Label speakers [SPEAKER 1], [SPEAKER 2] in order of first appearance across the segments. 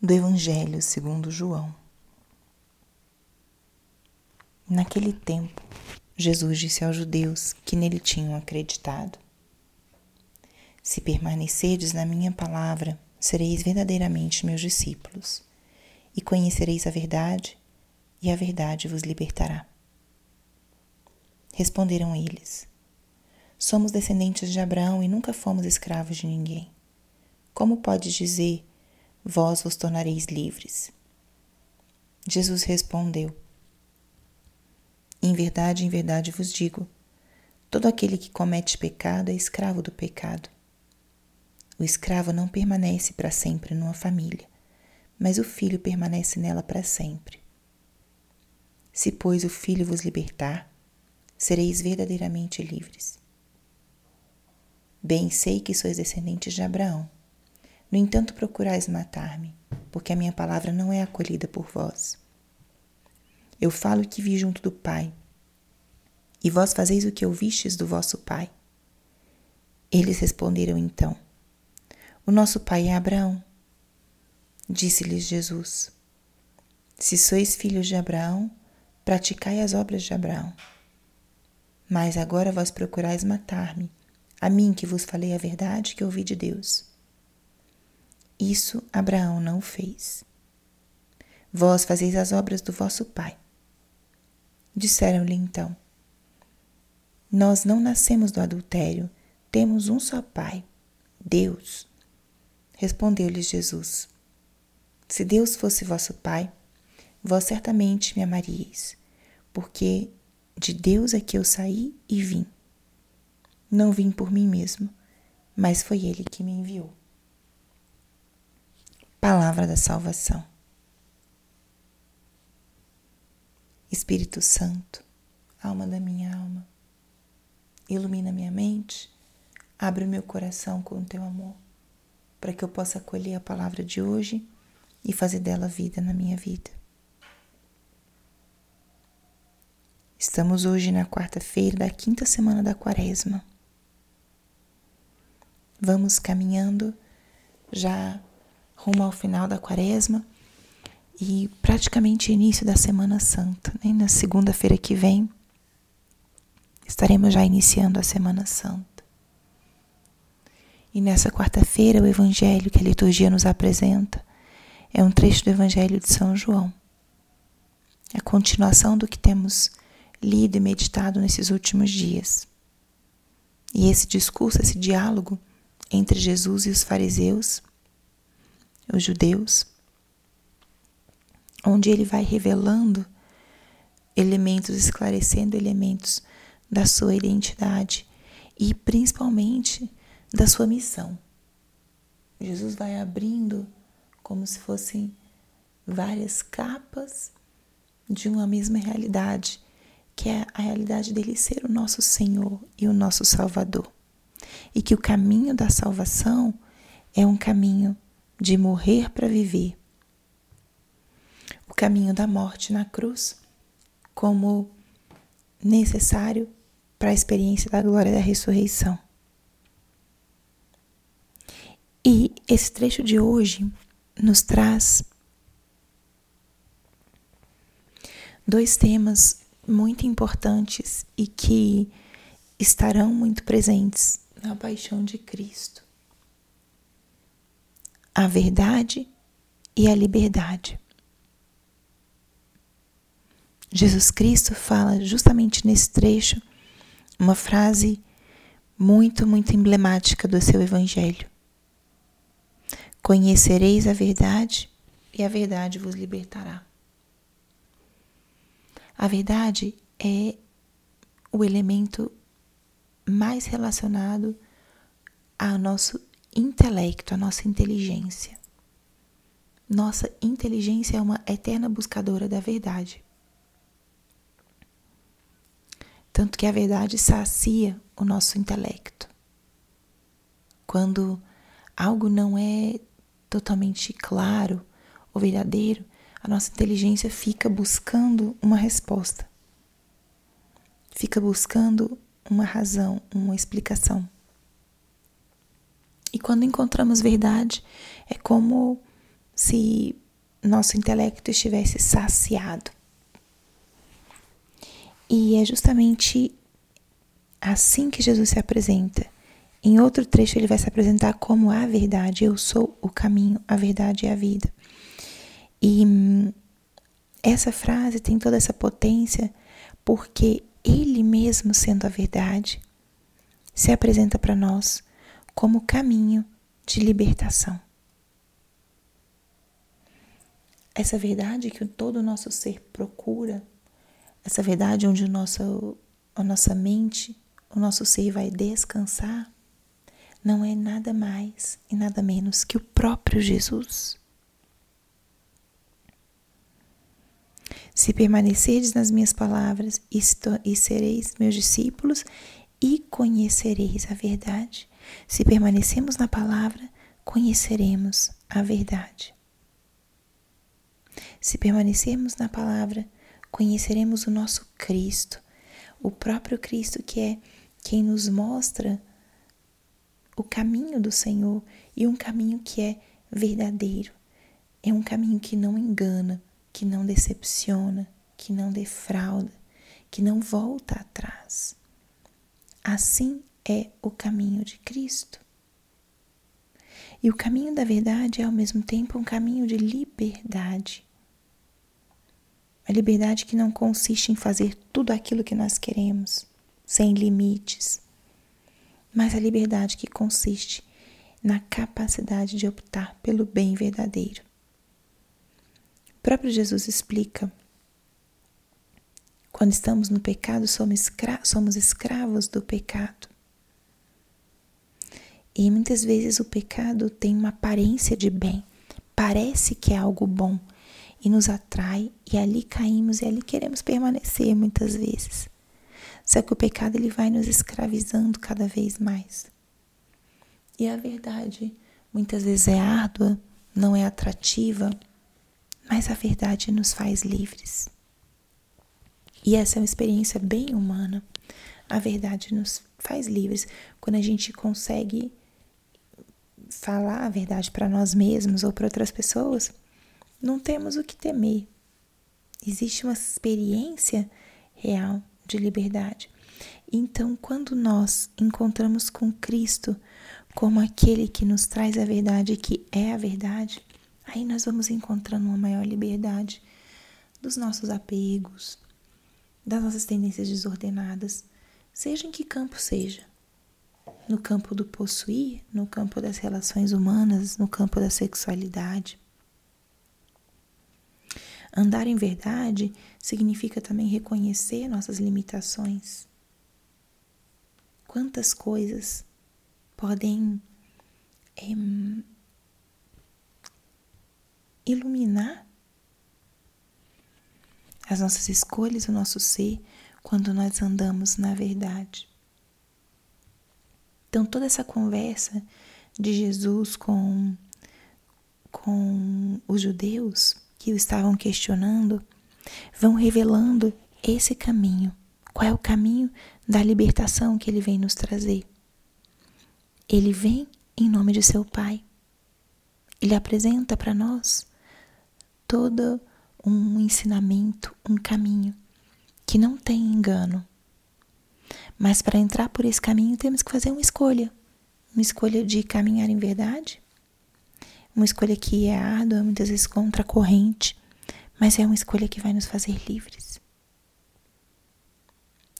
[SPEAKER 1] do Evangelho segundo João. Naquele tempo, Jesus disse aos judeus que nele tinham acreditado: Se permanecerdes na minha palavra, sereis verdadeiramente meus discípulos, e conhecereis a verdade, e a verdade vos libertará. Responderam eles: Somos descendentes de Abraão e nunca fomos escravos de ninguém. Como podes dizer, vós vos tornareis livres? Jesus respondeu: Em verdade, em verdade vos digo: todo aquele que comete pecado é escravo do pecado. O escravo não permanece para sempre numa família, mas o filho permanece nela para sempre. Se, pois, o filho vos libertar, sereis verdadeiramente livres. Bem sei que sois descendentes de Abraão. No entanto, procurais matar-me, porque a minha palavra não é acolhida por vós. Eu falo o que vi junto do Pai, e vós fazeis o que ouvistes do vosso Pai. Eles responderam então: O nosso Pai é Abraão. Disse-lhes Jesus: Se sois filhos de Abraão, praticai as obras de Abraão. Mas agora vós procurais matar-me, a mim que vos falei a verdade que ouvi de Deus. Isso Abraão não fez. Vós fazeis as obras do vosso pai. Disseram-lhe então: Nós não nascemos do adultério, temos um só pai, Deus. Respondeu-lhes Jesus: Se Deus fosse vosso pai, vós certamente me amaríeis, porque de Deus é que eu saí e vim. Não vim por mim mesmo, mas foi Ele que me enviou. Palavra da Salvação. Espírito Santo, alma da minha alma, ilumina minha mente, abre o meu coração com o teu amor, para que eu possa acolher a palavra de hoje e fazer dela vida na minha vida. Estamos hoje na quarta-feira da quinta semana da Quaresma. Vamos caminhando já rumo ao final da Quaresma e praticamente início da Semana Santa. Né? Na segunda-feira que vem estaremos já iniciando a Semana Santa. E nessa quarta-feira, o Evangelho que a liturgia nos apresenta é um trecho do Evangelho de São João. A continuação do que temos lido e meditado nesses últimos dias. E esse discurso, esse diálogo entre Jesus e os fariseus, os judeus, onde ele vai revelando elementos, esclarecendo elementos da sua identidade e principalmente da sua missão. Jesus vai abrindo como se fossem várias capas de uma mesma realidade que é a realidade dele ser o nosso Senhor e o nosso Salvador. E que o caminho da salvação é um caminho de morrer para viver. O caminho da morte na cruz, como necessário para a experiência da glória da ressurreição. E esse trecho de hoje nos traz dois temas muito importantes e que estarão muito presentes na paixão de Cristo. A verdade e a liberdade. Jesus Cristo fala justamente nesse trecho uma frase muito, muito emblemática do seu Evangelho. Conhecereis a verdade e a verdade vos libertará. A verdade é o elemento mais relacionado ao nosso intelecto, à nossa inteligência. Nossa inteligência é uma eterna buscadora da verdade. Tanto que a verdade sacia o nosso intelecto. Quando algo não é totalmente claro ou verdadeiro, a nossa inteligência fica buscando uma resposta, fica buscando uma razão, uma explicação. E quando encontramos verdade, é como se nosso intelecto estivesse saciado. E é justamente assim que Jesus se apresenta. Em outro trecho, ele vai se apresentar como a verdade. Eu sou o caminho, a verdade e a vida. E hum, essa frase tem toda essa potência porque ele mesmo, sendo a verdade, se apresenta para nós como caminho de libertação. Essa verdade que todo o nosso ser procura, essa verdade onde o nosso, a nossa mente, o nosso ser vai descansar, não é nada mais e nada menos que o próprio Jesus. Se permanecerdes nas minhas palavras e sereis meus discípulos e conhecereis a verdade. Se permanecemos na palavra, conheceremos a verdade. Se permanecermos na palavra, conheceremos o nosso Cristo, o próprio Cristo que é quem nos mostra o caminho do Senhor e um caminho que é verdadeiro. É um caminho que não engana, que não decepciona, que não defrauda, que não volta atrás. Assim é o caminho de Cristo. E o caminho da verdade é ao mesmo tempo um caminho de liberdade. A liberdade que não consiste em fazer tudo aquilo que nós queremos, sem limites, mas a liberdade que consiste na capacidade de optar pelo bem verdadeiro próprio Jesus explica: quando estamos no pecado, somos, escra somos escravos do pecado. E muitas vezes o pecado tem uma aparência de bem, parece que é algo bom e nos atrai e ali caímos e ali queremos permanecer muitas vezes. Só que o pecado ele vai nos escravizando cada vez mais. E a verdade muitas vezes é árdua, não é atrativa, mas a verdade nos faz livres. E essa é uma experiência bem humana. A verdade nos faz livres quando a gente consegue falar a verdade para nós mesmos ou para outras pessoas. Não temos o que temer. Existe uma experiência real de liberdade. Então, quando nós encontramos com Cristo como aquele que nos traz a verdade, que é a verdade, Aí nós vamos encontrando uma maior liberdade dos nossos apegos, das nossas tendências desordenadas, seja em que campo seja. No campo do possuir, no campo das relações humanas, no campo da sexualidade. Andar em verdade significa também reconhecer nossas limitações. Quantas coisas podem é, iluminar as nossas escolhas, o nosso ser, quando nós andamos na verdade. Então, toda essa conversa de Jesus com, com os judeus que o estavam questionando vão revelando esse caminho. Qual é o caminho da libertação que ele vem nos trazer? Ele vem em nome de seu Pai. Ele apresenta para nós todo um ensinamento, um caminho que não tem engano. Mas para entrar por esse caminho temos que fazer uma escolha. Uma escolha de caminhar em verdade. Uma escolha que é árdua, muitas vezes contra a corrente, mas é uma escolha que vai nos fazer livres.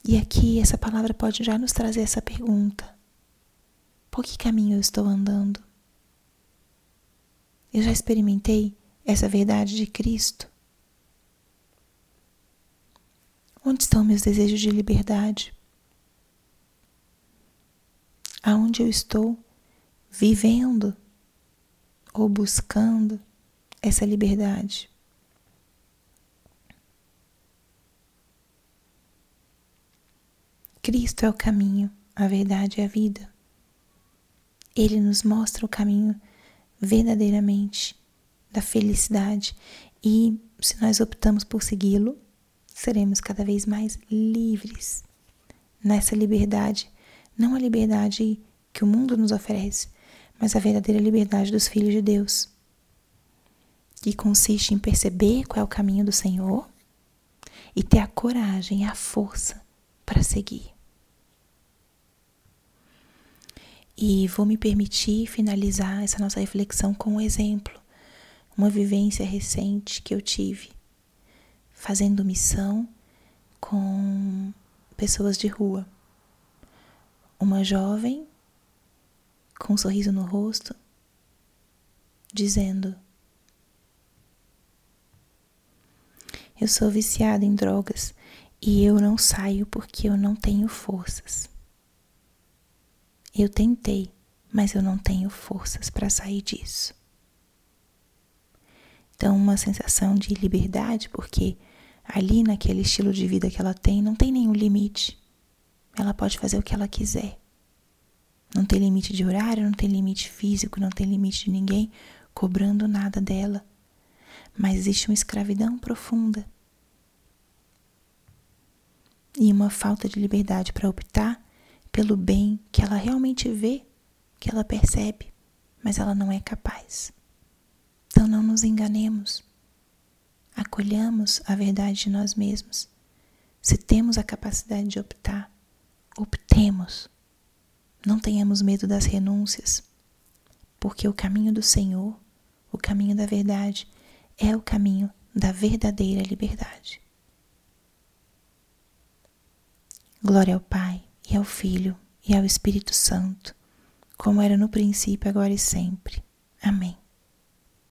[SPEAKER 1] E aqui essa palavra pode já nos trazer essa pergunta: por que caminho eu estou andando? Eu já experimentei essa verdade de Cristo? Onde estão meus desejos de liberdade? Aonde eu estou vivendo ou buscando essa liberdade? Cristo é o caminho, a verdade e a vida. Ele nos mostra o caminho verdadeiramente da felicidade e se nós optamos por segui-lo, seremos cada vez mais livres nessa liberdade, não a liberdade que o mundo nos oferece, mas a verdadeira liberdade dos filhos de Deus. que consiste em perceber qual é o caminho do Senhor e ter a coragem e a força para seguir. E vou me permitir finalizar essa nossa reflexão com um exemplo, uma vivência recente que eu tive fazendo missão com pessoas de rua. Uma jovem com um sorriso no rosto, dizendo: Eu sou viciada em drogas e eu não saio porque eu não tenho forças. Eu tentei, mas eu não tenho forças para sair disso. Então, uma sensação de liberdade, porque ali naquele estilo de vida que ela tem, não tem nenhum limite. Ela pode fazer o que ela quiser. Não tem limite de horário, não tem limite físico, não tem limite de ninguém cobrando nada dela. Mas existe uma escravidão profunda e uma falta de liberdade para optar pelo bem que ela realmente vê, que ela percebe, mas ela não é capaz. Então não nos enganemos. Acolhamos a verdade de nós mesmos. Se temos a capacidade de optar, optemos. Não tenhamos medo das renúncias, porque o caminho do Senhor, o caminho da verdade, é o caminho da verdadeira liberdade. Glória ao Pai, e ao Filho, e ao Espírito Santo, como era no princípio, agora e sempre. Amém.